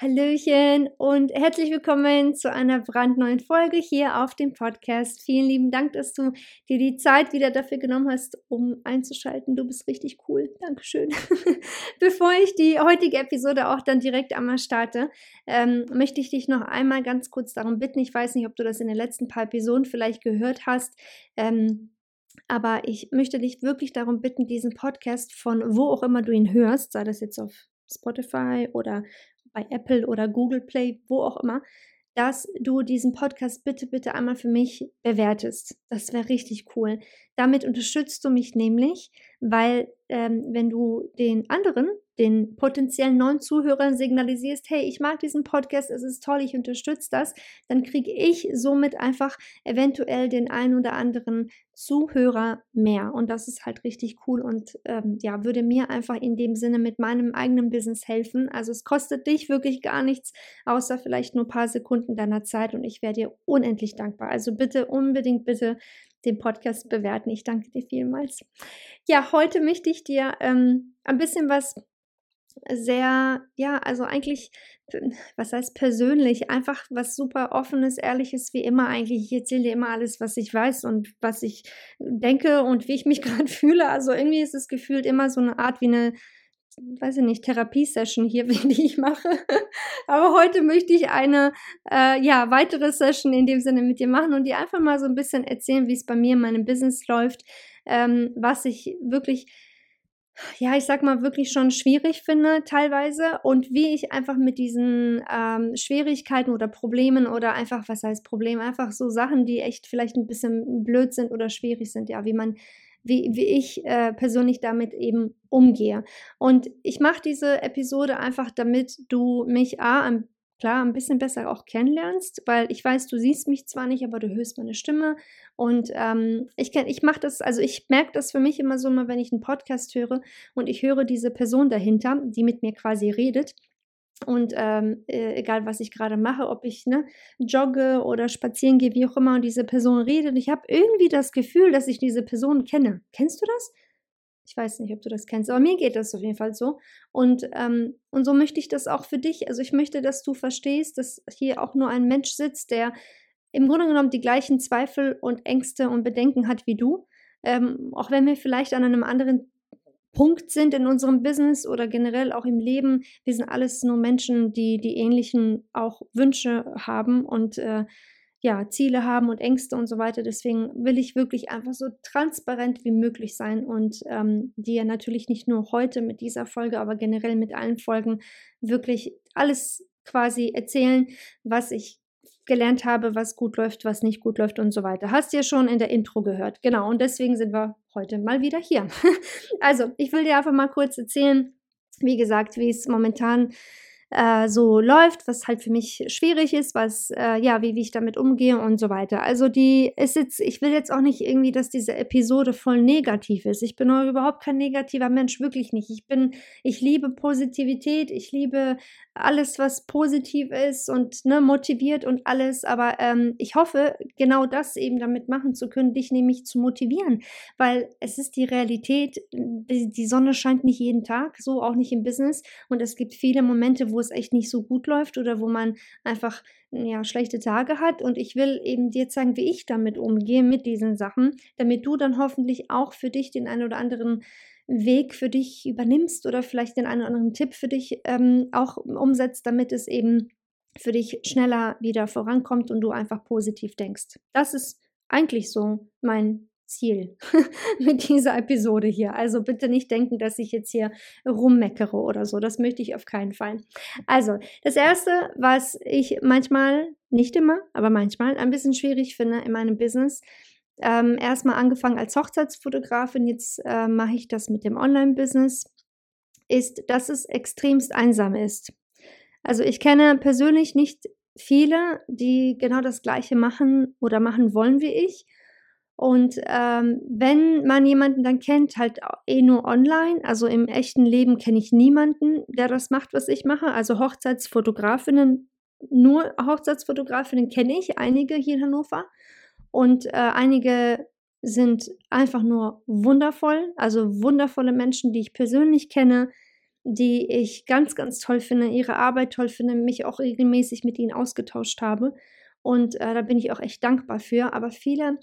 Hallöchen und herzlich willkommen zu einer brandneuen Folge hier auf dem Podcast. Vielen lieben Dank, dass du dir die Zeit wieder dafür genommen hast, um einzuschalten. Du bist richtig cool. Dankeschön. Bevor ich die heutige Episode auch dann direkt einmal starte, ähm, möchte ich dich noch einmal ganz kurz darum bitten. Ich weiß nicht, ob du das in den letzten paar Episoden vielleicht gehört hast. Ähm, aber ich möchte dich wirklich darum bitten, diesen Podcast von wo auch immer du ihn hörst, sei das jetzt auf Spotify oder bei Apple oder Google Play, wo auch immer, dass du diesen Podcast bitte, bitte einmal für mich bewertest. Das wäre richtig cool. Damit unterstützt du mich nämlich, weil ähm, wenn du den anderen den potenziellen neuen Zuhörern signalisierst, hey, ich mag diesen Podcast, es ist toll, ich unterstütze das, dann kriege ich somit einfach eventuell den einen oder anderen Zuhörer mehr. Und das ist halt richtig cool und ähm, ja, würde mir einfach in dem Sinne mit meinem eigenen Business helfen. Also es kostet dich wirklich gar nichts, außer vielleicht nur ein paar Sekunden deiner Zeit und ich wäre dir unendlich dankbar. Also bitte unbedingt, bitte den Podcast bewerten. Ich danke dir vielmals. Ja, heute möchte ich dir ähm, ein bisschen was sehr, ja, also eigentlich, was heißt persönlich, einfach was super offenes, ehrliches, wie immer eigentlich. Ich erzähle dir immer alles, was ich weiß und was ich denke und wie ich mich gerade fühle. Also irgendwie ist es gefühlt immer so eine Art wie eine, weiß ich nicht, Therapiesession hier, die ich mache. Aber heute möchte ich eine, äh, ja, weitere Session in dem Sinne mit dir machen und dir einfach mal so ein bisschen erzählen, wie es bei mir in meinem Business läuft, ähm, was ich wirklich ja, ich sag mal, wirklich schon schwierig finde teilweise und wie ich einfach mit diesen ähm, Schwierigkeiten oder Problemen oder einfach, was heißt Problem, einfach so Sachen, die echt vielleicht ein bisschen blöd sind oder schwierig sind, ja, wie man, wie, wie ich äh, persönlich damit eben umgehe. Und ich mache diese Episode einfach, damit du mich A, ein klar ein bisschen besser auch kennenlernst, weil ich weiß, du siehst mich zwar nicht, aber du hörst meine Stimme und ähm, ich ich mache das, also ich merke das für mich immer so mal, wenn ich einen Podcast höre und ich höre diese Person dahinter, die mit mir quasi redet. Und ähm, äh, egal, was ich gerade mache, ob ich ne, jogge oder spazieren gehe, wie auch immer, und diese Person redet, ich habe irgendwie das Gefühl, dass ich diese Person kenne. Kennst du das? Ich weiß nicht, ob du das kennst, aber mir geht das auf jeden Fall so. Und, ähm, und so möchte ich das auch für dich. Also ich möchte, dass du verstehst, dass hier auch nur ein Mensch sitzt, der im Grunde genommen die gleichen Zweifel und Ängste und Bedenken hat wie du. Ähm, auch wenn wir vielleicht an einem anderen Punkt sind in unserem Business oder generell auch im Leben. Wir sind alles nur Menschen, die die ähnlichen auch Wünsche haben und äh, ja, Ziele haben und Ängste und so weiter. Deswegen will ich wirklich einfach so transparent wie möglich sein und ähm, dir natürlich nicht nur heute mit dieser Folge, aber generell mit allen Folgen wirklich alles quasi erzählen, was ich gelernt habe, was gut läuft, was nicht gut läuft und so weiter. Hast du ja schon in der Intro gehört. Genau, und deswegen sind wir heute mal wieder hier. also, ich will dir einfach mal kurz erzählen, wie gesagt, wie es momentan äh, so läuft, was halt für mich schwierig ist, was, äh, ja, wie, wie ich damit umgehe und so weiter. Also die ist jetzt, ich will jetzt auch nicht irgendwie, dass diese Episode voll negativ ist. Ich bin überhaupt kein negativer Mensch, wirklich nicht. Ich bin, ich liebe Positivität, ich liebe alles, was positiv ist und ne, motiviert und alles. Aber ähm, ich hoffe, genau das eben damit machen zu können, dich nämlich zu motivieren, weil es ist die Realität, die, die Sonne scheint nicht jeden Tag, so auch nicht im Business. Und es gibt viele Momente, wo wo es echt nicht so gut läuft oder wo man einfach ja, schlechte Tage hat. Und ich will eben dir zeigen, wie ich damit umgehe, mit diesen Sachen, damit du dann hoffentlich auch für dich den einen oder anderen Weg für dich übernimmst oder vielleicht den einen oder anderen Tipp für dich ähm, auch umsetzt, damit es eben für dich schneller wieder vorankommt und du einfach positiv denkst. Das ist eigentlich so mein Ziel mit dieser Episode hier. Also bitte nicht denken, dass ich jetzt hier rummeckere oder so. Das möchte ich auf keinen Fall. Also, das Erste, was ich manchmal, nicht immer, aber manchmal ein bisschen schwierig finde in meinem Business, ähm, erstmal angefangen als Hochzeitsfotografin, jetzt äh, mache ich das mit dem Online-Business, ist, dass es extremst einsam ist. Also ich kenne persönlich nicht viele, die genau das gleiche machen oder machen wollen wie ich. Und ähm, wenn man jemanden dann kennt, halt eh nur online, also im echten Leben kenne ich niemanden, der das macht, was ich mache. Also Hochzeitsfotografinnen, nur Hochzeitsfotografinnen kenne ich, einige hier in Hannover. Und äh, einige sind einfach nur wundervoll, also wundervolle Menschen, die ich persönlich kenne, die ich ganz, ganz toll finde, ihre Arbeit toll finde, mich auch regelmäßig mit ihnen ausgetauscht habe. Und äh, da bin ich auch echt dankbar für. Aber viele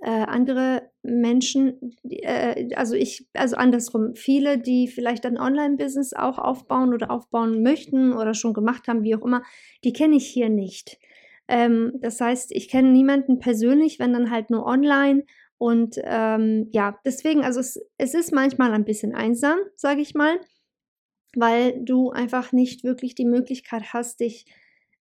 äh, andere Menschen, äh, also ich, also andersrum, viele, die vielleicht ein Online-Business auch aufbauen oder aufbauen möchten oder schon gemacht haben, wie auch immer, die kenne ich hier nicht. Ähm, das heißt, ich kenne niemanden persönlich, wenn dann halt nur online. Und ähm, ja, deswegen, also es, es ist manchmal ein bisschen einsam, sage ich mal, weil du einfach nicht wirklich die Möglichkeit hast, dich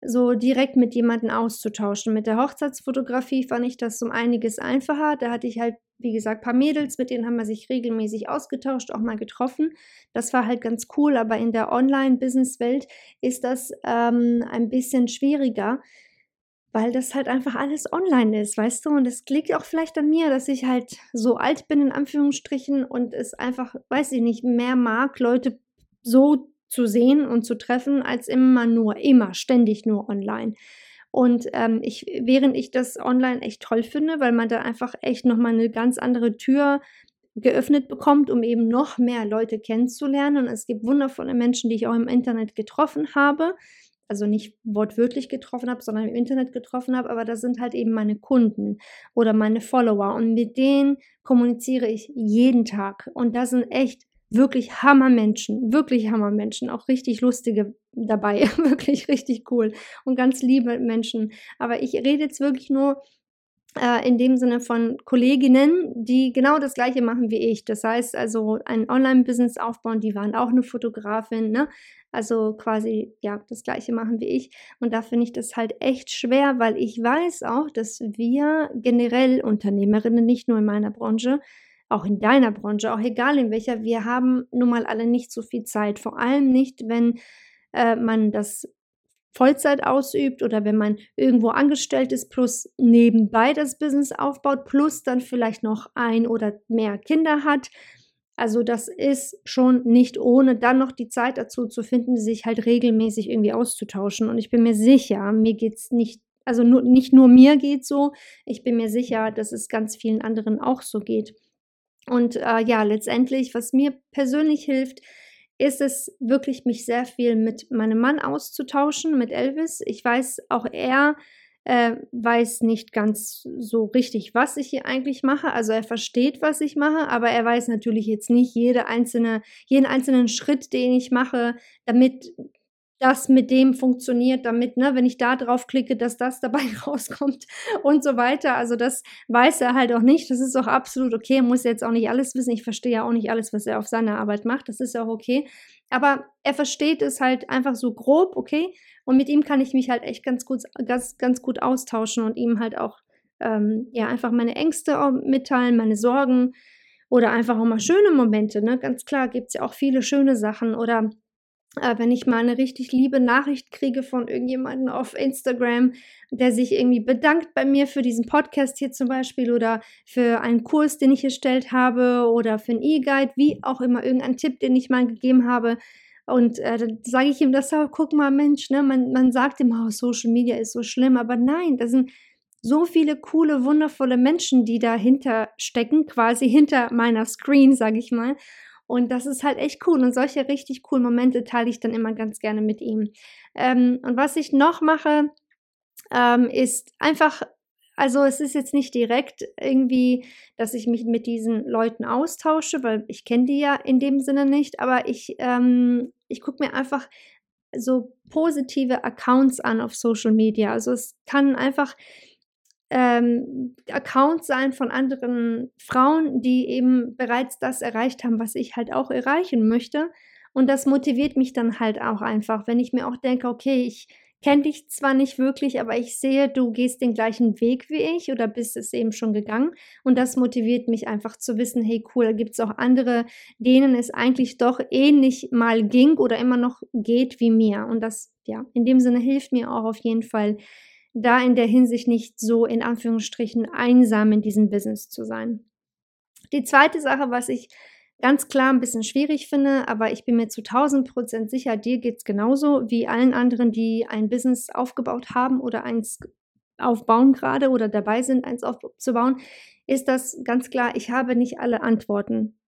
so direkt mit jemandem auszutauschen. Mit der Hochzeitsfotografie fand ich das um einiges einfacher. Da hatte ich halt, wie gesagt, ein paar Mädels, mit denen haben wir sich regelmäßig ausgetauscht, auch mal getroffen. Das war halt ganz cool, aber in der Online-Business-Welt ist das ähm, ein bisschen schwieriger, weil das halt einfach alles online ist, weißt du? Und es liegt auch vielleicht an mir, dass ich halt so alt bin, in Anführungsstrichen, und es einfach, weiß ich nicht, mehr mag, Leute so zu sehen und zu treffen, als immer nur, immer, ständig nur online. Und ähm, ich, während ich das online echt toll finde, weil man da einfach echt nochmal eine ganz andere Tür geöffnet bekommt, um eben noch mehr Leute kennenzulernen. Und es gibt wundervolle Menschen, die ich auch im Internet getroffen habe, also nicht wortwörtlich getroffen habe, sondern im Internet getroffen habe, aber das sind halt eben meine Kunden oder meine Follower und mit denen kommuniziere ich jeden Tag und das sind echt wirklich Hammermenschen, wirklich Hammermenschen, auch richtig lustige dabei, wirklich richtig cool und ganz liebe Menschen, aber ich rede jetzt wirklich nur äh, in dem Sinne von Kolleginnen, die genau das gleiche machen wie ich. Das heißt also ein Online-Business aufbauen, die waren auch eine Fotografin, ne? Also quasi, ja, das gleiche machen wie ich. Und da finde ich das halt echt schwer, weil ich weiß auch, dass wir generell Unternehmerinnen, nicht nur in meiner Branche, auch in deiner Branche, auch egal in welcher, wir haben nun mal alle nicht so viel Zeit. Vor allem nicht, wenn äh, man das Vollzeit ausübt oder wenn man irgendwo angestellt ist, plus nebenbei das Business aufbaut, plus dann vielleicht noch ein oder mehr Kinder hat. Also das ist schon nicht ohne dann noch die Zeit dazu zu finden, sich halt regelmäßig irgendwie auszutauschen. Und ich bin mir sicher, mir geht es nicht, also nur, nicht nur mir geht so, ich bin mir sicher, dass es ganz vielen anderen auch so geht. Und äh, ja, letztendlich, was mir persönlich hilft, ist es wirklich, mich sehr viel mit meinem Mann auszutauschen, mit Elvis. Ich weiß, auch er äh, weiß nicht ganz so richtig, was ich hier eigentlich mache. Also er versteht, was ich mache, aber er weiß natürlich jetzt nicht jede einzelne, jeden einzelnen Schritt, den ich mache, damit das mit dem funktioniert, damit, ne, wenn ich da drauf klicke, dass das dabei rauskommt und so weiter. Also das weiß er halt auch nicht. Das ist auch absolut okay. Er muss jetzt auch nicht alles wissen. Ich verstehe ja auch nicht alles, was er auf seiner Arbeit macht. Das ist auch okay. Aber er versteht es halt einfach so grob, okay. Und mit ihm kann ich mich halt echt ganz gut, ganz, ganz gut austauschen und ihm halt auch ähm, ja einfach meine Ängste mitteilen, meine Sorgen oder einfach auch mal schöne Momente. Ne? Ganz klar gibt es ja auch viele schöne Sachen oder wenn ich mal eine richtig liebe Nachricht kriege von irgendjemandem auf Instagram, der sich irgendwie bedankt bei mir für diesen Podcast hier zum Beispiel oder für einen Kurs, den ich erstellt habe oder für einen E-Guide, wie auch immer, irgendeinen Tipp, den ich mal gegeben habe. Und äh, dann sage ich ihm das auch, guck mal, Mensch, ne, man, man sagt immer, oh, Social Media ist so schlimm, aber nein, da sind so viele coole, wundervolle Menschen, die dahinter stecken, quasi hinter meiner Screen, sage ich mal. Und das ist halt echt cool. Und solche richtig coolen Momente teile ich dann immer ganz gerne mit ihm. Ähm, und was ich noch mache, ähm, ist einfach also es ist jetzt nicht direkt irgendwie, dass ich mich mit diesen Leuten austausche, weil ich kenne die ja in dem Sinne nicht, aber ich, ähm, ich gucke mir einfach so positive Accounts an auf Social Media. Also es kann einfach ähm, Accounts sein von anderen Frauen, die eben bereits das erreicht haben, was ich halt auch erreichen möchte. Und das motiviert mich dann halt auch einfach, wenn ich mir auch denke, okay, ich kenne dich zwar nicht wirklich, aber ich sehe, du gehst den gleichen Weg wie ich oder bist es eben schon gegangen. Und das motiviert mich einfach zu wissen, hey cool, da gibt es auch andere, denen es eigentlich doch ähnlich mal ging oder immer noch geht wie mir. Und das, ja, in dem Sinne hilft mir auch auf jeden Fall, da in der Hinsicht nicht so in Anführungsstrichen einsam in diesem Business zu sein. Die zweite Sache, was ich ganz klar ein bisschen schwierig finde, aber ich bin mir zu 1000 Prozent sicher, dir geht es genauso wie allen anderen, die ein Business aufgebaut haben oder eins aufbauen gerade oder dabei sind, eins aufzubauen, ist das ganz klar, ich habe nicht alle Antworten.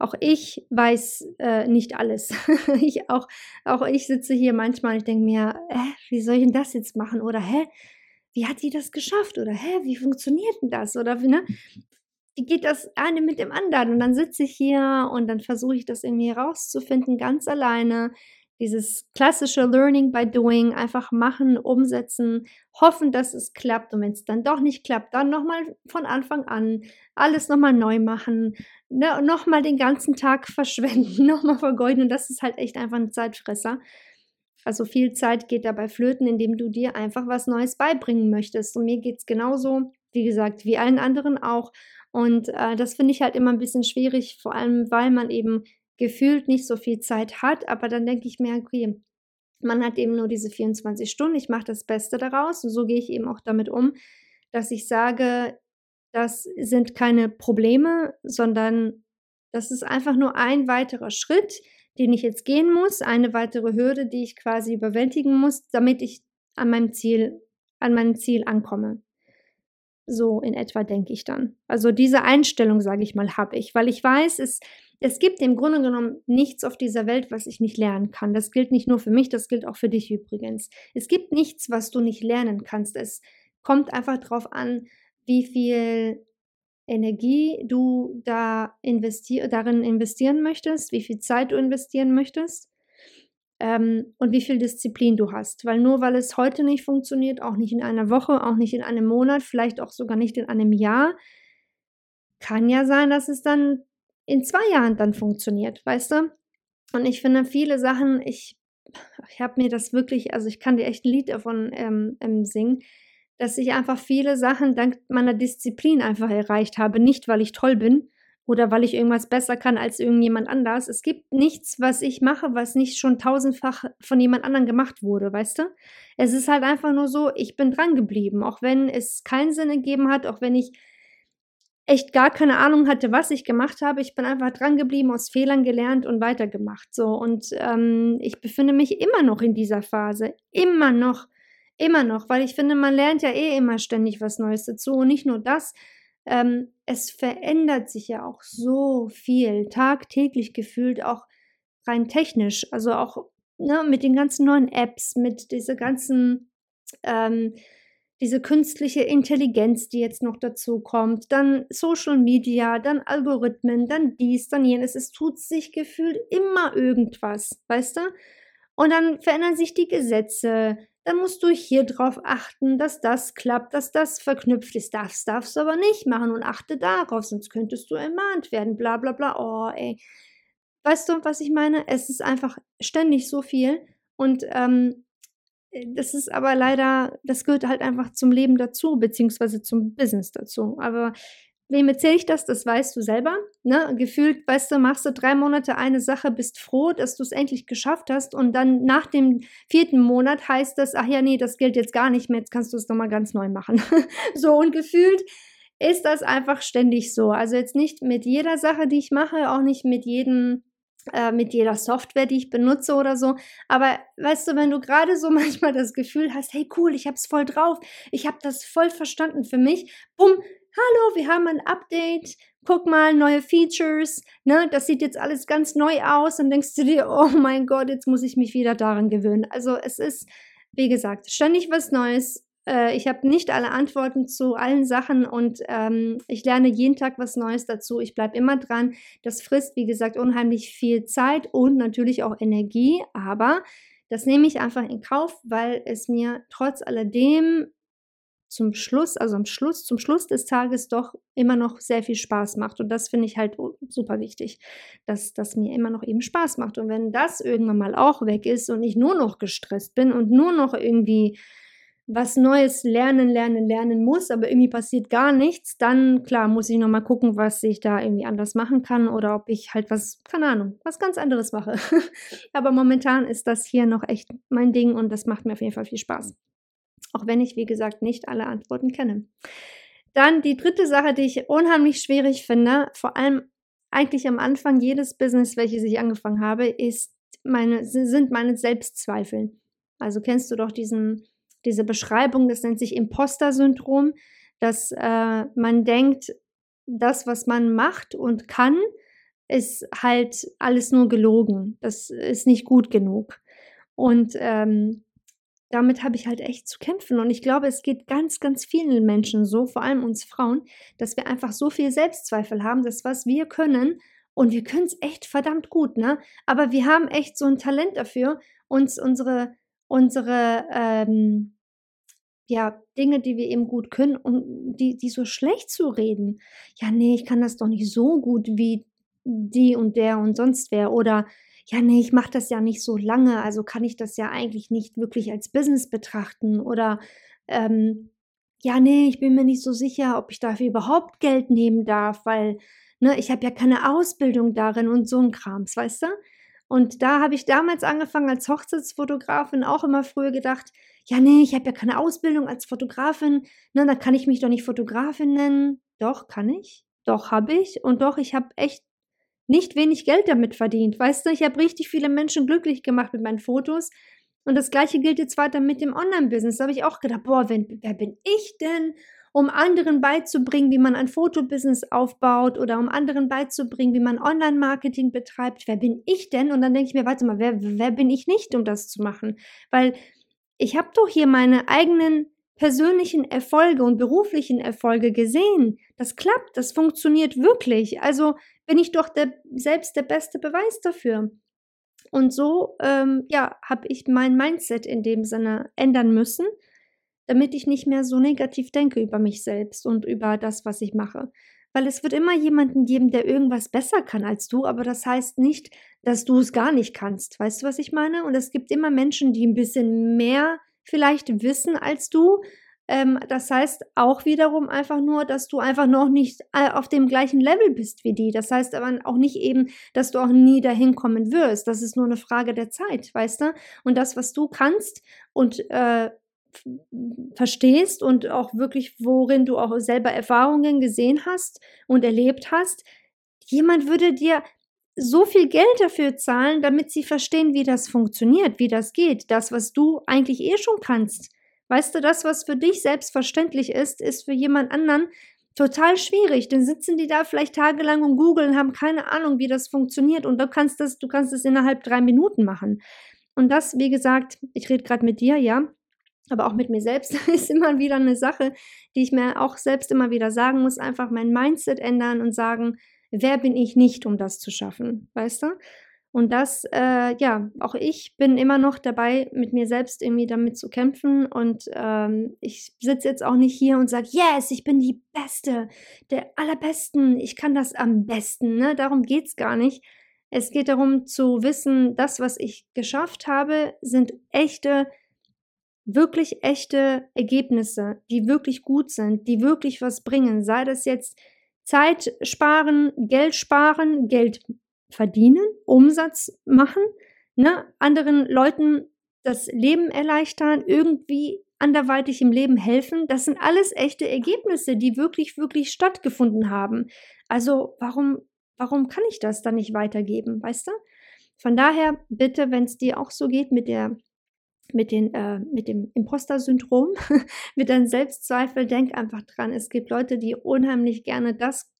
Auch ich weiß äh, nicht alles. ich, auch, auch ich sitze hier manchmal und ich denke mir, äh, wie soll ich denn das jetzt machen? Oder hä, wie hat die das geschafft? Oder hä, wie funktioniert denn das? Oder ne? wie geht das eine mit dem anderen? Und dann sitze ich hier und dann versuche ich das irgendwie herauszufinden, ganz alleine. Dieses klassische Learning by Doing, einfach machen, umsetzen, hoffen, dass es klappt. Und wenn es dann doch nicht klappt, dann nochmal von Anfang an alles nochmal neu machen, ne, nochmal den ganzen Tag verschwenden, nochmal vergeuden. Und das ist halt echt einfach ein Zeitfresser. Also viel Zeit geht dabei flöten, indem du dir einfach was Neues beibringen möchtest. Und mir geht es genauso, wie gesagt, wie allen anderen auch. Und äh, das finde ich halt immer ein bisschen schwierig, vor allem weil man eben gefühlt nicht so viel Zeit hat. Aber dann denke ich mir, okay, man hat eben nur diese 24 Stunden, ich mache das Beste daraus. Und so gehe ich eben auch damit um, dass ich sage, das sind keine Probleme, sondern das ist einfach nur ein weiterer Schritt, den ich jetzt gehen muss, eine weitere Hürde, die ich quasi überwältigen muss, damit ich an meinem Ziel, an meinem Ziel ankomme. So in etwa denke ich dann. Also diese Einstellung, sage ich mal, habe ich, weil ich weiß, es, es gibt im Grunde genommen nichts auf dieser Welt, was ich nicht lernen kann. Das gilt nicht nur für mich, das gilt auch für dich übrigens. Es gibt nichts, was du nicht lernen kannst. Es kommt einfach darauf an, wie viel Energie du da investier darin investieren möchtest, wie viel Zeit du investieren möchtest ähm, und wie viel Disziplin du hast. Weil nur weil es heute nicht funktioniert, auch nicht in einer Woche, auch nicht in einem Monat, vielleicht auch sogar nicht in einem Jahr, kann ja sein, dass es dann in zwei Jahren dann funktioniert, weißt du? Und ich finde viele Sachen, ich, ich habe mir das wirklich, also ich kann dir echt ein Lied davon ähm, ähm, singen, dass ich einfach viele Sachen dank meiner Disziplin einfach erreicht habe. Nicht, weil ich toll bin, oder weil ich irgendwas besser kann als irgendjemand anders. Es gibt nichts, was ich mache, was nicht schon tausendfach von jemand anderem gemacht wurde, weißt du? Es ist halt einfach nur so, ich bin dran geblieben, auch wenn es keinen Sinn ergeben hat, auch wenn ich echt gar keine Ahnung hatte, was ich gemacht habe. Ich bin einfach dran geblieben, aus Fehlern gelernt und weitergemacht. So und ähm, ich befinde mich immer noch in dieser Phase, immer noch, immer noch, weil ich finde, man lernt ja eh immer ständig was Neues dazu und nicht nur das ähm, es verändert sich ja auch so viel, tagtäglich gefühlt, auch rein technisch. Also auch ne, mit den ganzen neuen Apps, mit dieser ganzen, ähm, diese künstliche Intelligenz, die jetzt noch dazu kommt, dann Social Media, dann Algorithmen, dann dies, dann jenes. Es tut sich gefühlt immer irgendwas, weißt du? Und dann verändern sich die Gesetze, dann musst du hier drauf achten, dass das klappt, dass das verknüpft ist. Das darfst du aber nicht machen und achte darauf, sonst könntest du ermahnt werden, bla bla bla. Oh, ey. Weißt du, was ich meine? Es ist einfach ständig so viel und ähm, das ist aber leider, das gehört halt einfach zum Leben dazu, beziehungsweise zum Business dazu. Aber wem erzähle ich das? Das weißt du selber. Ne? Gefühlt, weißt du, machst du drei Monate eine Sache, bist froh, dass du es endlich geschafft hast und dann nach dem vierten Monat heißt das, ach ja, nee, das gilt jetzt gar nicht mehr, jetzt kannst du es nochmal ganz neu machen. so und gefühlt ist das einfach ständig so. Also jetzt nicht mit jeder Sache, die ich mache, auch nicht mit jedem äh, mit jeder Software, die ich benutze oder so. Aber weißt du, wenn du gerade so manchmal das Gefühl hast, hey cool, ich hab's voll drauf, ich hab das voll verstanden für mich, bumm, hallo, wir haben ein Update, guck mal, neue Features, ne, das sieht jetzt alles ganz neu aus und denkst du dir, oh mein Gott, jetzt muss ich mich wieder daran gewöhnen. Also es ist, wie gesagt, ständig was Neues, äh, ich habe nicht alle Antworten zu allen Sachen und ähm, ich lerne jeden Tag was Neues dazu. Ich bleibe immer dran. Das frisst, wie gesagt, unheimlich viel Zeit und natürlich auch Energie, aber das nehme ich einfach in Kauf, weil es mir trotz alledem zum Schluss, also am Schluss, zum Schluss des Tages doch immer noch sehr viel Spaß macht. Und das finde ich halt super wichtig, dass das mir immer noch eben Spaß macht. Und wenn das irgendwann mal auch weg ist und ich nur noch gestresst bin und nur noch irgendwie was Neues lernen, lernen, lernen muss, aber irgendwie passiert gar nichts, dann klar muss ich nochmal gucken, was ich da irgendwie anders machen kann oder ob ich halt was, keine Ahnung, was ganz anderes mache. aber momentan ist das hier noch echt mein Ding und das macht mir auf jeden Fall viel Spaß. Auch wenn ich, wie gesagt, nicht alle Antworten kenne. Dann die dritte Sache, die ich unheimlich schwierig finde, vor allem eigentlich am Anfang jedes Business, welches ich angefangen habe, ist meine, sind meine Selbstzweifel. Also kennst du doch diesen, diese Beschreibung, das nennt sich Imposter-Syndrom, dass äh, man denkt, das, was man macht und kann, ist halt alles nur gelogen. Das ist nicht gut genug. Und ähm, damit habe ich halt echt zu kämpfen. Und ich glaube, es geht ganz, ganz vielen Menschen so, vor allem uns Frauen, dass wir einfach so viel Selbstzweifel haben, dass was wir können, und wir können es echt verdammt gut, ne? Aber wir haben echt so ein Talent dafür, uns unsere, unsere, ähm, ja, Dinge, die wir eben gut können, um die, die so schlecht zu reden. Ja, nee, ich kann das doch nicht so gut wie die und der und sonst wer. Oder ja, nee, ich mache das ja nicht so lange, also kann ich das ja eigentlich nicht wirklich als Business betrachten oder ähm, ja, nee, ich bin mir nicht so sicher, ob ich dafür überhaupt Geld nehmen darf, weil ne, ich habe ja keine Ausbildung darin und so ein Krams, weißt du? Und da habe ich damals angefangen als Hochzeitsfotografin auch immer früher gedacht, ja, nee, ich habe ja keine Ausbildung als Fotografin, ne, dann kann ich mich doch nicht Fotografin nennen. Doch, kann ich. Doch, habe ich. Und doch, ich habe echt nicht wenig Geld damit verdient. Weißt du, ich habe richtig viele Menschen glücklich gemacht mit meinen Fotos. Und das gleiche gilt jetzt weiter mit dem Online-Business. Da habe ich auch gedacht, boah, wenn, wer bin ich denn, um anderen beizubringen, wie man ein Fotobusiness aufbaut oder um anderen beizubringen, wie man Online-Marketing betreibt. Wer bin ich denn? Und dann denke ich mir, warte mal, wer, wer bin ich nicht, um das zu machen? Weil ich habe doch hier meine eigenen persönlichen Erfolge und beruflichen Erfolge gesehen. Das klappt, das funktioniert wirklich. Also bin ich doch der, selbst der beste Beweis dafür. Und so, ähm, ja, habe ich mein Mindset in dem Sinne ändern müssen, damit ich nicht mehr so negativ denke über mich selbst und über das, was ich mache. Weil es wird immer jemanden geben, der irgendwas besser kann als du, aber das heißt nicht, dass du es gar nicht kannst. Weißt du, was ich meine? Und es gibt immer Menschen, die ein bisschen mehr vielleicht wissen als du, ähm, das heißt auch wiederum einfach nur, dass du einfach noch nicht äh, auf dem gleichen Level bist wie die. Das heißt aber auch nicht eben, dass du auch nie dahin kommen wirst. Das ist nur eine Frage der Zeit, weißt du? Und das, was du kannst und äh, verstehst und auch wirklich, worin du auch selber Erfahrungen gesehen hast und erlebt hast, jemand würde dir so viel Geld dafür zahlen, damit sie verstehen, wie das funktioniert, wie das geht, das, was du eigentlich eh schon kannst. Weißt du, das, was für dich selbstverständlich ist, ist für jemand anderen total schwierig. Dann sitzen die da vielleicht tagelang und googeln, haben keine Ahnung, wie das funktioniert. Und du kannst das, du kannst es innerhalb drei Minuten machen. Und das, wie gesagt, ich rede gerade mit dir, ja, aber auch mit mir selbst ist immer wieder eine Sache, die ich mir auch selbst immer wieder sagen muss, einfach mein Mindset ändern und sagen, wer bin ich nicht, um das zu schaffen, weißt du? Und das, äh, ja, auch ich bin immer noch dabei, mit mir selbst irgendwie damit zu kämpfen. Und ähm, ich sitze jetzt auch nicht hier und sage, yes, ich bin die Beste, der Allerbesten, ich kann das am besten. Ne? Darum geht es gar nicht. Es geht darum zu wissen, das, was ich geschafft habe, sind echte, wirklich echte Ergebnisse, die wirklich gut sind, die wirklich was bringen. Sei das jetzt Zeit sparen, Geld sparen, Geld verdienen, Umsatz machen, ne, anderen Leuten das Leben erleichtern, irgendwie anderweitig im Leben helfen. Das sind alles echte Ergebnisse, die wirklich, wirklich stattgefunden haben. Also warum, warum kann ich das dann nicht weitergeben, weißt du? Von daher bitte, wenn es dir auch so geht mit der mit, den, äh, mit dem Imposter-Syndrom, mit deinem Selbstzweifel, denk einfach dran, es gibt Leute, die unheimlich gerne das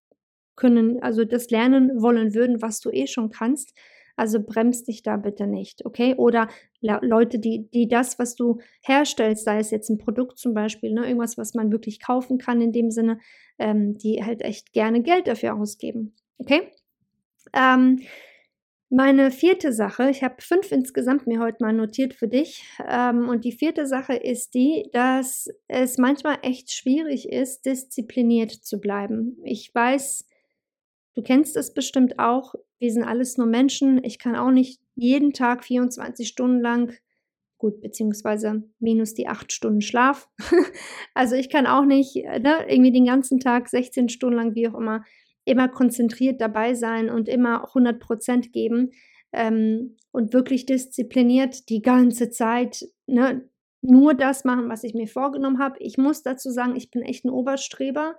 können, also das lernen wollen würden, was du eh schon kannst. Also bremst dich da bitte nicht, okay? Oder Leute, die, die das, was du herstellst, sei es jetzt ein Produkt zum Beispiel, ne, irgendwas, was man wirklich kaufen kann in dem Sinne, ähm, die halt echt gerne Geld dafür ausgeben, okay? Ähm, meine vierte Sache, ich habe fünf insgesamt mir heute mal notiert für dich. Ähm, und die vierte Sache ist die, dass es manchmal echt schwierig ist, diszipliniert zu bleiben. Ich weiß, du kennst es bestimmt auch. Wir sind alles nur Menschen. Ich kann auch nicht jeden Tag 24 Stunden lang, gut, beziehungsweise minus die acht Stunden Schlaf. also ich kann auch nicht ne, irgendwie den ganzen Tag 16 Stunden lang, wie auch immer, immer konzentriert dabei sein und immer 100 Prozent geben ähm, und wirklich diszipliniert die ganze Zeit ne, nur das machen, was ich mir vorgenommen habe. Ich muss dazu sagen, ich bin echt ein Oberstreber.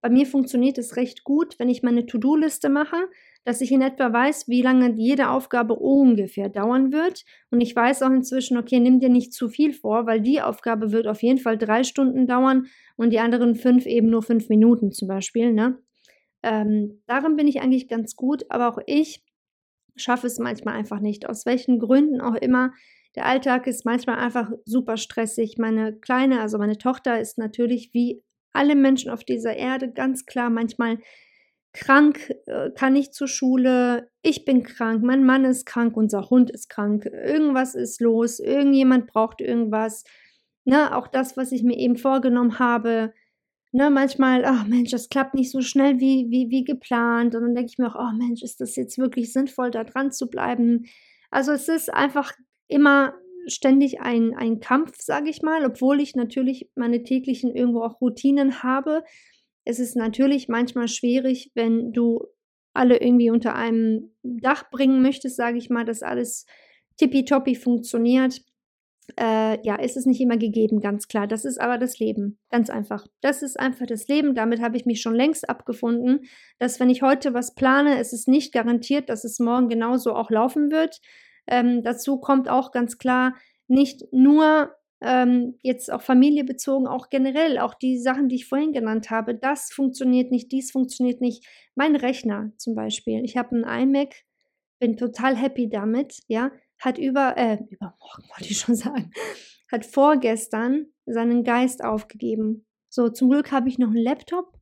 Bei mir funktioniert es recht gut, wenn ich meine To-Do-Liste mache, dass ich in etwa weiß, wie lange jede Aufgabe ungefähr dauern wird. Und ich weiß auch inzwischen, okay, nimm dir nicht zu viel vor, weil die Aufgabe wird auf jeden Fall drei Stunden dauern und die anderen fünf eben nur fünf Minuten zum Beispiel. Ne? Ähm, darin bin ich eigentlich ganz gut, aber auch ich schaffe es manchmal einfach nicht. Aus welchen Gründen auch immer. Der Alltag ist manchmal einfach super stressig. Meine Kleine, also meine Tochter, ist natürlich wie alle Menschen auf dieser Erde ganz klar manchmal krank, äh, kann nicht zur Schule, ich bin krank, mein Mann ist krank, unser Hund ist krank, irgendwas ist los, irgendjemand braucht irgendwas. Ne, auch das, was ich mir eben vorgenommen habe, ne, manchmal, ach Mensch, das klappt nicht so schnell wie, wie, wie geplant. Und dann denke ich mir auch, oh Mensch, ist das jetzt wirklich sinnvoll, da dran zu bleiben? Also es ist einfach immer ständig ein, ein Kampf, sage ich mal, obwohl ich natürlich meine täglichen irgendwo auch Routinen habe. Es ist natürlich manchmal schwierig, wenn du alle irgendwie unter einem Dach bringen möchtest, sage ich mal, dass alles tippitoppi funktioniert äh, ja, ist es nicht immer gegeben, ganz klar. Das ist aber das Leben, ganz einfach. Das ist einfach das Leben. Damit habe ich mich schon längst abgefunden, dass wenn ich heute was plane, es ist nicht garantiert, dass es morgen genauso auch laufen wird. Ähm, dazu kommt auch ganz klar nicht nur ähm, jetzt auch familiebezogen, auch generell, auch die Sachen, die ich vorhin genannt habe, das funktioniert nicht, dies funktioniert nicht. Mein Rechner zum Beispiel, ich habe einen iMac, bin total happy damit, ja, hat über, äh, übermorgen wollte ich schon sagen, hat vorgestern seinen Geist aufgegeben. So, zum Glück habe ich noch einen Laptop.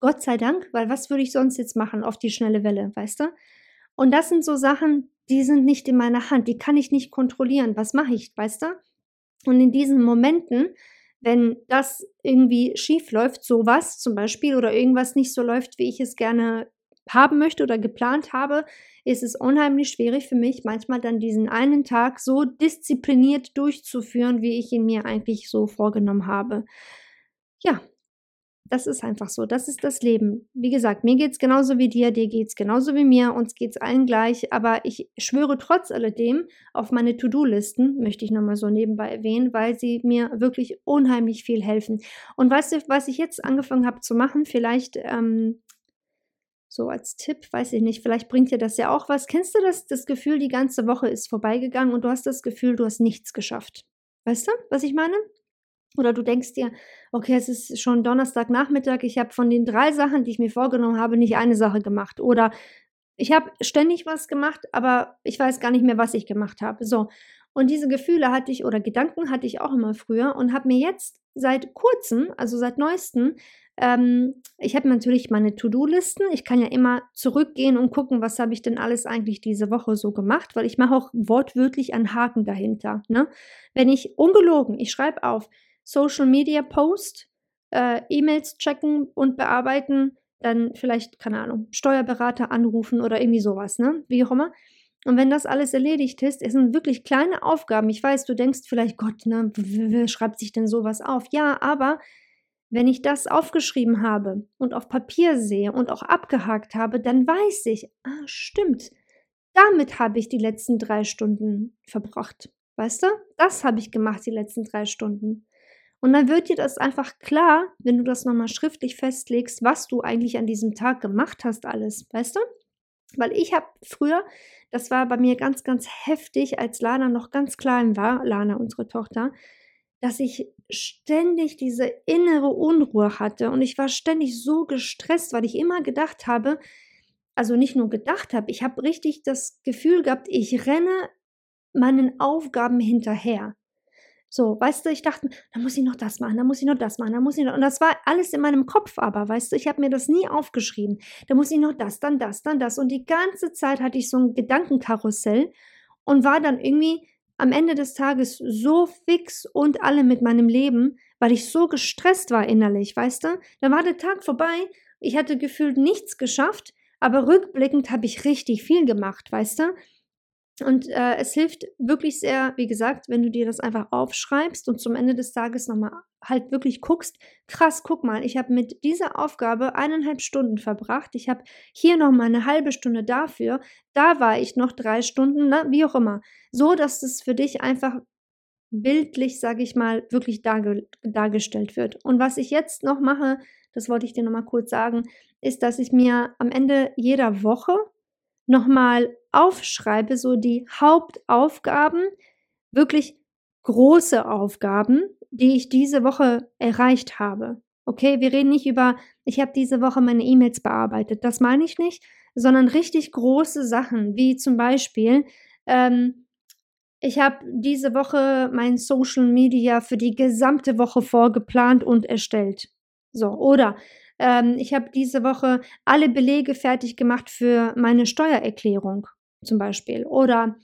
Gott sei Dank, weil was würde ich sonst jetzt machen auf die schnelle Welle, weißt du? Und das sind so Sachen, die sind nicht in meiner Hand, die kann ich nicht kontrollieren. Was mache ich, weißt du? Und in diesen Momenten, wenn das irgendwie schief läuft, sowas zum Beispiel, oder irgendwas nicht so läuft, wie ich es gerne haben möchte oder geplant habe, ist es unheimlich schwierig für mich, manchmal dann diesen einen Tag so diszipliniert durchzuführen, wie ich ihn mir eigentlich so vorgenommen habe. Ja, das ist einfach so. Das ist das Leben. Wie gesagt, mir geht es genauso wie dir, dir geht es genauso wie mir, uns geht es allen gleich. Aber ich schwöre trotz alledem auf meine To-Do-Listen, möchte ich nochmal so nebenbei erwähnen, weil sie mir wirklich unheimlich viel helfen. Und weißt du, was ich jetzt angefangen habe zu machen? Vielleicht ähm, so als Tipp, weiß ich nicht, vielleicht bringt dir das ja auch was. Kennst du das, das Gefühl, die ganze Woche ist vorbeigegangen und du hast das Gefühl, du hast nichts geschafft? Weißt du, was ich meine? Oder du denkst dir, okay, es ist schon Donnerstagnachmittag, ich habe von den drei Sachen, die ich mir vorgenommen habe, nicht eine Sache gemacht. Oder ich habe ständig was gemacht, aber ich weiß gar nicht mehr, was ich gemacht habe. So. Und diese Gefühle hatte ich oder Gedanken hatte ich auch immer früher und habe mir jetzt seit kurzem, also seit neuestem, ähm, ich habe natürlich meine To-Do-Listen. Ich kann ja immer zurückgehen und gucken, was habe ich denn alles eigentlich diese Woche so gemacht, weil ich mache auch wortwörtlich einen Haken dahinter. Ne? Wenn ich ungelogen, ich schreibe auf Social Media Post, äh, E-Mails checken und bearbeiten, dann vielleicht, keine Ahnung, Steuerberater anrufen oder irgendwie sowas, ne? Wie auch immer. Und wenn das alles erledigt ist, es sind wirklich kleine Aufgaben. Ich weiß, du denkst vielleicht, Gott, ne, wer schreibt sich denn sowas auf? Ja, aber wenn ich das aufgeschrieben habe und auf Papier sehe und auch abgehakt habe, dann weiß ich, ah, stimmt, damit habe ich die letzten drei Stunden verbracht. Weißt du? Das habe ich gemacht, die letzten drei Stunden. Und dann wird dir das einfach klar, wenn du das nochmal schriftlich festlegst, was du eigentlich an diesem Tag gemacht hast, alles. Weißt du? Weil ich habe früher, das war bei mir ganz, ganz heftig, als Lana noch ganz klein war, Lana, unsere Tochter, dass ich ständig diese innere Unruhe hatte und ich war ständig so gestresst, weil ich immer gedacht habe, also nicht nur gedacht habe, ich habe richtig das Gefühl gehabt, ich renne meinen Aufgaben hinterher. So, weißt du, ich dachte, da muss ich noch das machen, da muss ich noch das machen, da muss ich noch. Und das war alles in meinem Kopf, aber, weißt du, ich habe mir das nie aufgeschrieben. Da muss ich noch das, dann das, dann das. Und die ganze Zeit hatte ich so ein Gedankenkarussell und war dann irgendwie am Ende des Tages so fix und alle mit meinem Leben, weil ich so gestresst war innerlich, weißt du? Da war der Tag vorbei, ich hatte gefühlt nichts geschafft, aber rückblickend habe ich richtig viel gemacht, weißt du? Und äh, es hilft wirklich sehr, wie gesagt, wenn du dir das einfach aufschreibst und zum Ende des Tages nochmal halt wirklich guckst, krass, guck mal, ich habe mit dieser Aufgabe eineinhalb Stunden verbracht, ich habe hier nochmal eine halbe Stunde dafür, da war ich noch drei Stunden, ne, wie auch immer. So, dass es für dich einfach bildlich, sage ich mal, wirklich darge dargestellt wird. Und was ich jetzt noch mache, das wollte ich dir nochmal kurz sagen, ist, dass ich mir am Ende jeder Woche nochmal aufschreibe, so die Hauptaufgaben, wirklich große Aufgaben, die ich diese Woche erreicht habe. Okay, wir reden nicht über, ich habe diese Woche meine E-Mails bearbeitet, das meine ich nicht, sondern richtig große Sachen, wie zum Beispiel, ähm, ich habe diese Woche mein Social Media für die gesamte Woche vorgeplant und erstellt. So, oder ähm, ich habe diese Woche alle Belege fertig gemacht für meine Steuererklärung zum Beispiel. Oder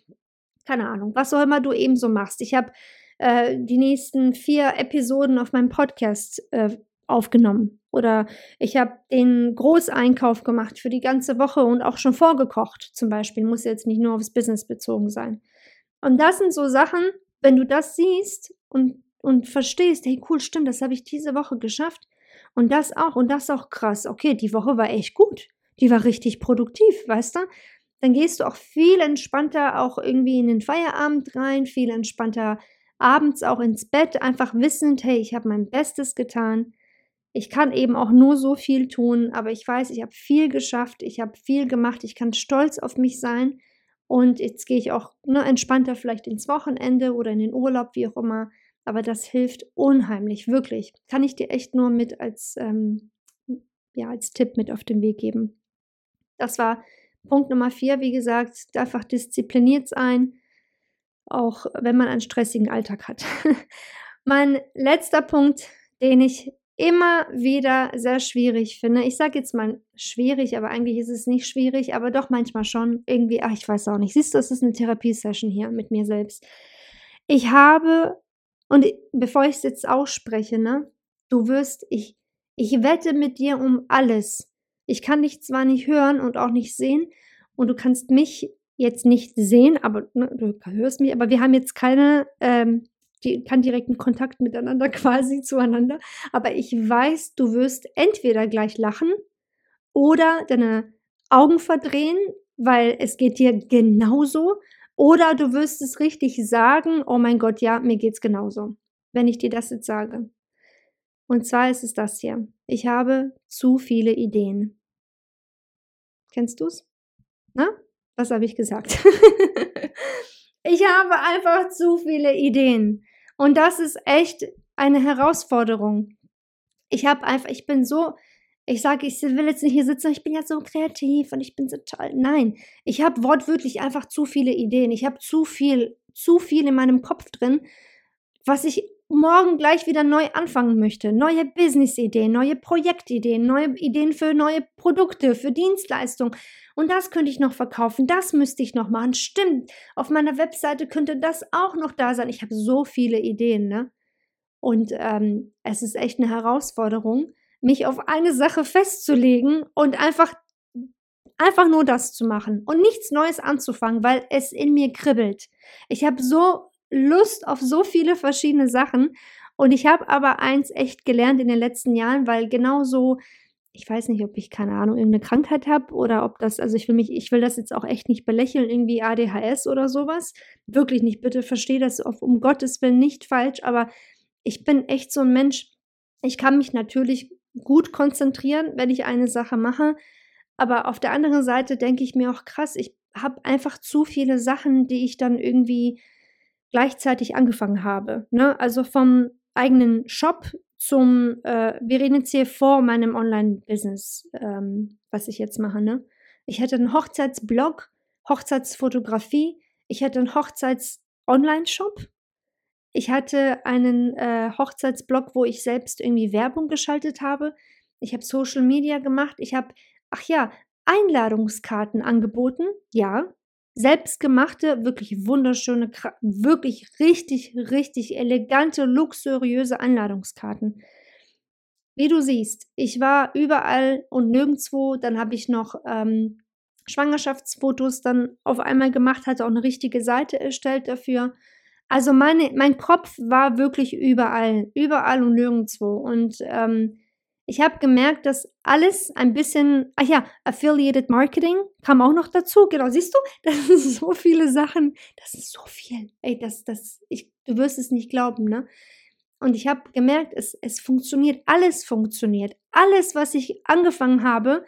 keine Ahnung, was auch immer du eben so machst. Ich habe äh, die nächsten vier Episoden auf meinem Podcast äh, aufgenommen. Oder ich habe den Großeinkauf gemacht für die ganze Woche und auch schon vorgekocht, zum Beispiel. Muss jetzt nicht nur aufs Business bezogen sein. Und das sind so Sachen, wenn du das siehst und, und verstehst, hey cool, stimmt, das habe ich diese Woche geschafft. Und das auch, und das auch krass. Okay, die Woche war echt gut. Die war richtig produktiv, weißt du? Dann gehst du auch viel entspannter auch irgendwie in den Feierabend rein, viel entspannter abends auch ins Bett, einfach wissend, hey, ich habe mein Bestes getan. Ich kann eben auch nur so viel tun, aber ich weiß, ich habe viel geschafft, ich habe viel gemacht, ich kann stolz auf mich sein. Und jetzt gehe ich auch ne, entspannter vielleicht ins Wochenende oder in den Urlaub, wie auch immer. Aber das hilft unheimlich, wirklich. Kann ich dir echt nur mit als, ähm, ja, als Tipp mit auf den Weg geben. Das war Punkt Nummer vier, wie gesagt, einfach diszipliniert sein, auch wenn man einen stressigen Alltag hat. mein letzter Punkt, den ich immer wieder sehr schwierig finde. Ich sage jetzt mal schwierig, aber eigentlich ist es nicht schwierig, aber doch manchmal schon irgendwie, ach, ich weiß auch nicht. Siehst du, es ist eine Therapiesession hier mit mir selbst. Ich habe und bevor ich es jetzt ausspreche, ne, du wirst, ich, ich wette mit dir um alles. Ich kann dich zwar nicht hören und auch nicht sehen und du kannst mich jetzt nicht sehen, aber ne, du hörst mich, aber wir haben jetzt keine, ähm, die, keinen direkten Kontakt miteinander quasi zueinander. Aber ich weiß, du wirst entweder gleich lachen oder deine Augen verdrehen, weil es geht dir genauso oder du wirst es richtig sagen, oh mein Gott, ja, mir geht's genauso, wenn ich dir das jetzt sage. Und zwar ist es das hier. Ich habe zu viele Ideen. Kennst du's? Na? Was habe ich gesagt? ich habe einfach zu viele Ideen. Und das ist echt eine Herausforderung. Ich habe einfach, ich bin so, ich sage, ich will jetzt nicht hier sitzen, ich bin jetzt so kreativ und ich bin so toll. Nein, ich habe wortwörtlich einfach zu viele Ideen. Ich habe zu viel, zu viel in meinem Kopf drin, was ich morgen gleich wieder neu anfangen möchte. Neue Business-Ideen, neue Projektideen, neue Ideen für neue Produkte, für Dienstleistungen. Und das könnte ich noch verkaufen, das müsste ich noch machen. Stimmt, auf meiner Webseite könnte das auch noch da sein. Ich habe so viele Ideen, ne? Und ähm, es ist echt eine Herausforderung mich auf eine Sache festzulegen und einfach einfach nur das zu machen und nichts Neues anzufangen, weil es in mir kribbelt. Ich habe so Lust auf so viele verschiedene Sachen und ich habe aber eins echt gelernt in den letzten Jahren, weil genau so ich weiß nicht, ob ich keine Ahnung irgendeine Krankheit habe oder ob das also ich will mich ich will das jetzt auch echt nicht belächeln irgendwie ADHS oder sowas. Wirklich nicht, bitte verstehe das auf, um Gottes Willen nicht falsch, aber ich bin echt so ein Mensch, ich kann mich natürlich gut konzentrieren, wenn ich eine Sache mache. Aber auf der anderen Seite denke ich mir auch krass, ich habe einfach zu viele Sachen, die ich dann irgendwie gleichzeitig angefangen habe. Ne? Also vom eigenen Shop zum, äh, wir reden jetzt hier vor meinem Online-Business, ähm, was ich jetzt mache, ne? ich hatte einen Hochzeitsblog, Hochzeitsfotografie, ich hatte einen Hochzeits-Online-Shop, ich hatte einen äh, Hochzeitsblog, wo ich selbst irgendwie Werbung geschaltet habe. Ich habe Social Media gemacht. Ich habe, ach ja, Einladungskarten angeboten. Ja, selbstgemachte, wirklich wunderschöne, wirklich richtig, richtig elegante, luxuriöse Einladungskarten. Wie du siehst, ich war überall und nirgendwo. Dann habe ich noch ähm, Schwangerschaftsfotos dann auf einmal gemacht, hatte auch eine richtige Seite erstellt dafür. Also meine, mein Kopf war wirklich überall, überall und nirgendwo. Und ähm, ich habe gemerkt, dass alles ein bisschen, ach ja, Affiliated Marketing kam auch noch dazu. Genau, siehst du, das sind so viele Sachen, das ist so viel. Ey, das, das, ich, du wirst es nicht glauben, ne? Und ich habe gemerkt, es, es funktioniert, alles funktioniert. Alles, was ich angefangen habe,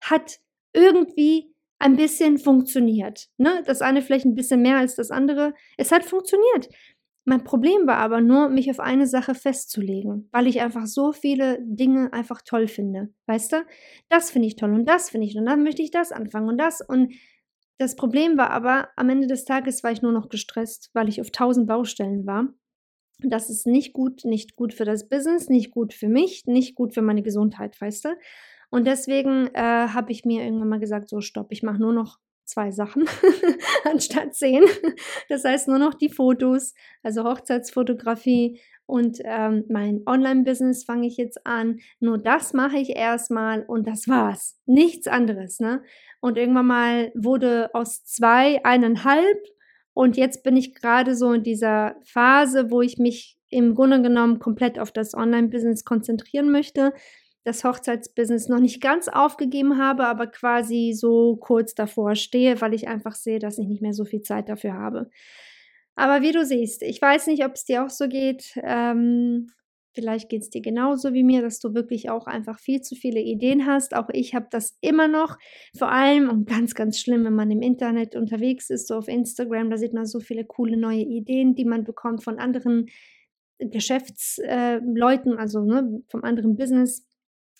hat irgendwie ein bisschen funktioniert. Ne? Das eine vielleicht ein bisschen mehr als das andere. Es hat funktioniert. Mein Problem war aber nur, mich auf eine Sache festzulegen, weil ich einfach so viele Dinge einfach toll finde. Weißt du? Das finde ich toll und das finde ich und dann möchte ich das anfangen und das. Und das Problem war aber, am Ende des Tages war ich nur noch gestresst, weil ich auf tausend Baustellen war. Das ist nicht gut, nicht gut für das Business, nicht gut für mich, nicht gut für meine Gesundheit, weißt du? Und deswegen äh, habe ich mir irgendwann mal gesagt, so stopp, ich mache nur noch zwei Sachen anstatt zehn. Das heißt nur noch die Fotos, also Hochzeitsfotografie und ähm, mein Online-Business fange ich jetzt an. Nur das mache ich erstmal und das war's. Nichts anderes, ne? Und irgendwann mal wurde aus zwei eineinhalb und jetzt bin ich gerade so in dieser Phase, wo ich mich im Grunde genommen komplett auf das Online-Business konzentrieren möchte. Das Hochzeitsbusiness noch nicht ganz aufgegeben habe, aber quasi so kurz davor stehe, weil ich einfach sehe, dass ich nicht mehr so viel Zeit dafür habe. Aber wie du siehst, ich weiß nicht, ob es dir auch so geht. Ähm, Vielleicht geht es dir genauso wie mir, dass du wirklich auch einfach viel zu viele Ideen hast. Auch ich habe das immer noch. Vor allem und ganz, ganz schlimm, wenn man im Internet unterwegs ist, so auf Instagram, da sieht man so viele coole neue Ideen, die man bekommt von anderen Geschäftsleuten, äh, also ne, vom anderen Business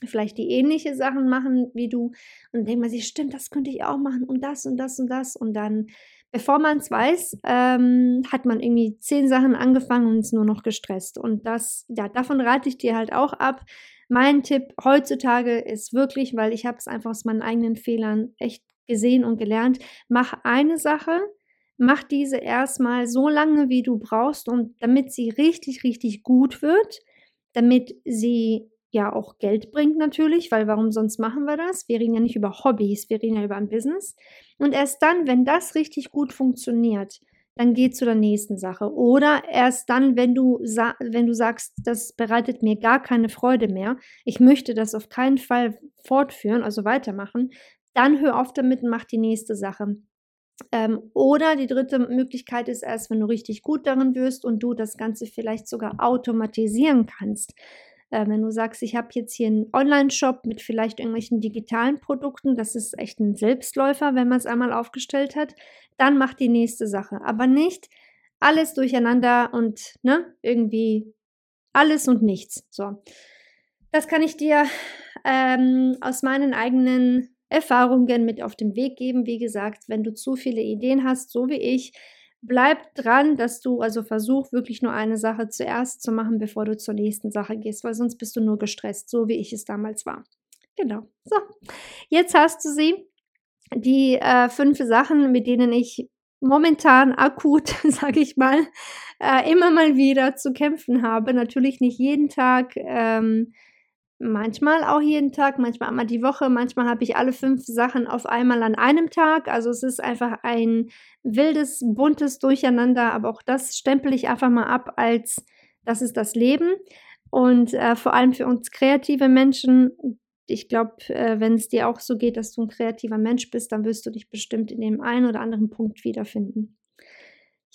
vielleicht die ähnliche Sachen machen wie du und denkt man sich, stimmt, das könnte ich auch machen und das und das und das und dann bevor man es weiß, ähm, hat man irgendwie zehn Sachen angefangen und ist nur noch gestresst. Und das, ja, davon rate ich dir halt auch ab. Mein Tipp heutzutage ist wirklich, weil ich habe es einfach aus meinen eigenen Fehlern echt gesehen und gelernt, mach eine Sache, mach diese erstmal so lange, wie du brauchst, und damit sie richtig, richtig gut wird, damit sie ja auch Geld bringt natürlich, weil warum sonst machen wir das? Wir reden ja nicht über Hobbys, wir reden ja über ein Business. Und erst dann, wenn das richtig gut funktioniert, dann geh zu der nächsten Sache. Oder erst dann, wenn du, wenn du sagst, das bereitet mir gar keine Freude mehr, ich möchte das auf keinen Fall fortführen, also weitermachen, dann hör auf damit und mach die nächste Sache. Ähm, oder die dritte Möglichkeit ist erst, wenn du richtig gut darin wirst und du das Ganze vielleicht sogar automatisieren kannst. Äh, wenn du sagst, ich habe jetzt hier einen Online-Shop mit vielleicht irgendwelchen digitalen Produkten, das ist echt ein Selbstläufer, wenn man es einmal aufgestellt hat, dann mach die nächste Sache. Aber nicht alles durcheinander und ne, irgendwie alles und nichts. So. Das kann ich dir ähm, aus meinen eigenen Erfahrungen mit auf den Weg geben. Wie gesagt, wenn du zu viele Ideen hast, so wie ich, bleib dran, dass du also versuch wirklich nur eine Sache zuerst zu machen, bevor du zur nächsten Sache gehst, weil sonst bist du nur gestresst, so wie ich es damals war. Genau. So, jetzt hast du sie. Die äh, fünf Sachen, mit denen ich momentan akut, sage ich mal, äh, immer mal wieder zu kämpfen habe. Natürlich nicht jeden Tag. Ähm, manchmal auch jeden Tag, manchmal einmal die Woche, manchmal habe ich alle fünf Sachen auf einmal an einem Tag. Also es ist einfach ein wildes, buntes Durcheinander, aber auch das stempel ich einfach mal ab als das ist das Leben. Und äh, vor allem für uns kreative Menschen, ich glaube, äh, wenn es dir auch so geht, dass du ein kreativer Mensch bist, dann wirst du dich bestimmt in dem einen oder anderen Punkt wiederfinden.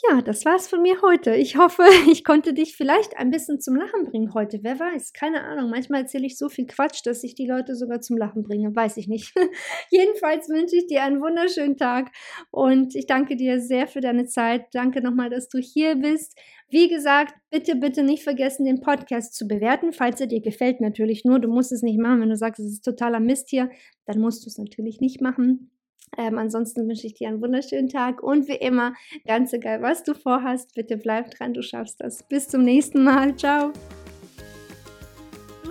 Ja, das war's von mir heute. Ich hoffe, ich konnte dich vielleicht ein bisschen zum Lachen bringen heute. Wer weiß, keine Ahnung. Manchmal erzähle ich so viel Quatsch, dass ich die Leute sogar zum Lachen bringe. Weiß ich nicht. Jedenfalls wünsche ich dir einen wunderschönen Tag und ich danke dir sehr für deine Zeit. Danke nochmal, dass du hier bist. Wie gesagt, bitte, bitte nicht vergessen, den Podcast zu bewerten, falls er dir gefällt. Natürlich nur, du musst es nicht machen. Wenn du sagst, es ist totaler Mist hier, dann musst du es natürlich nicht machen. Ähm, ansonsten wünsche ich dir einen wunderschönen Tag und wie immer, ganz egal, was du vorhast, bitte bleib dran, du schaffst das. Bis zum nächsten Mal. Ciao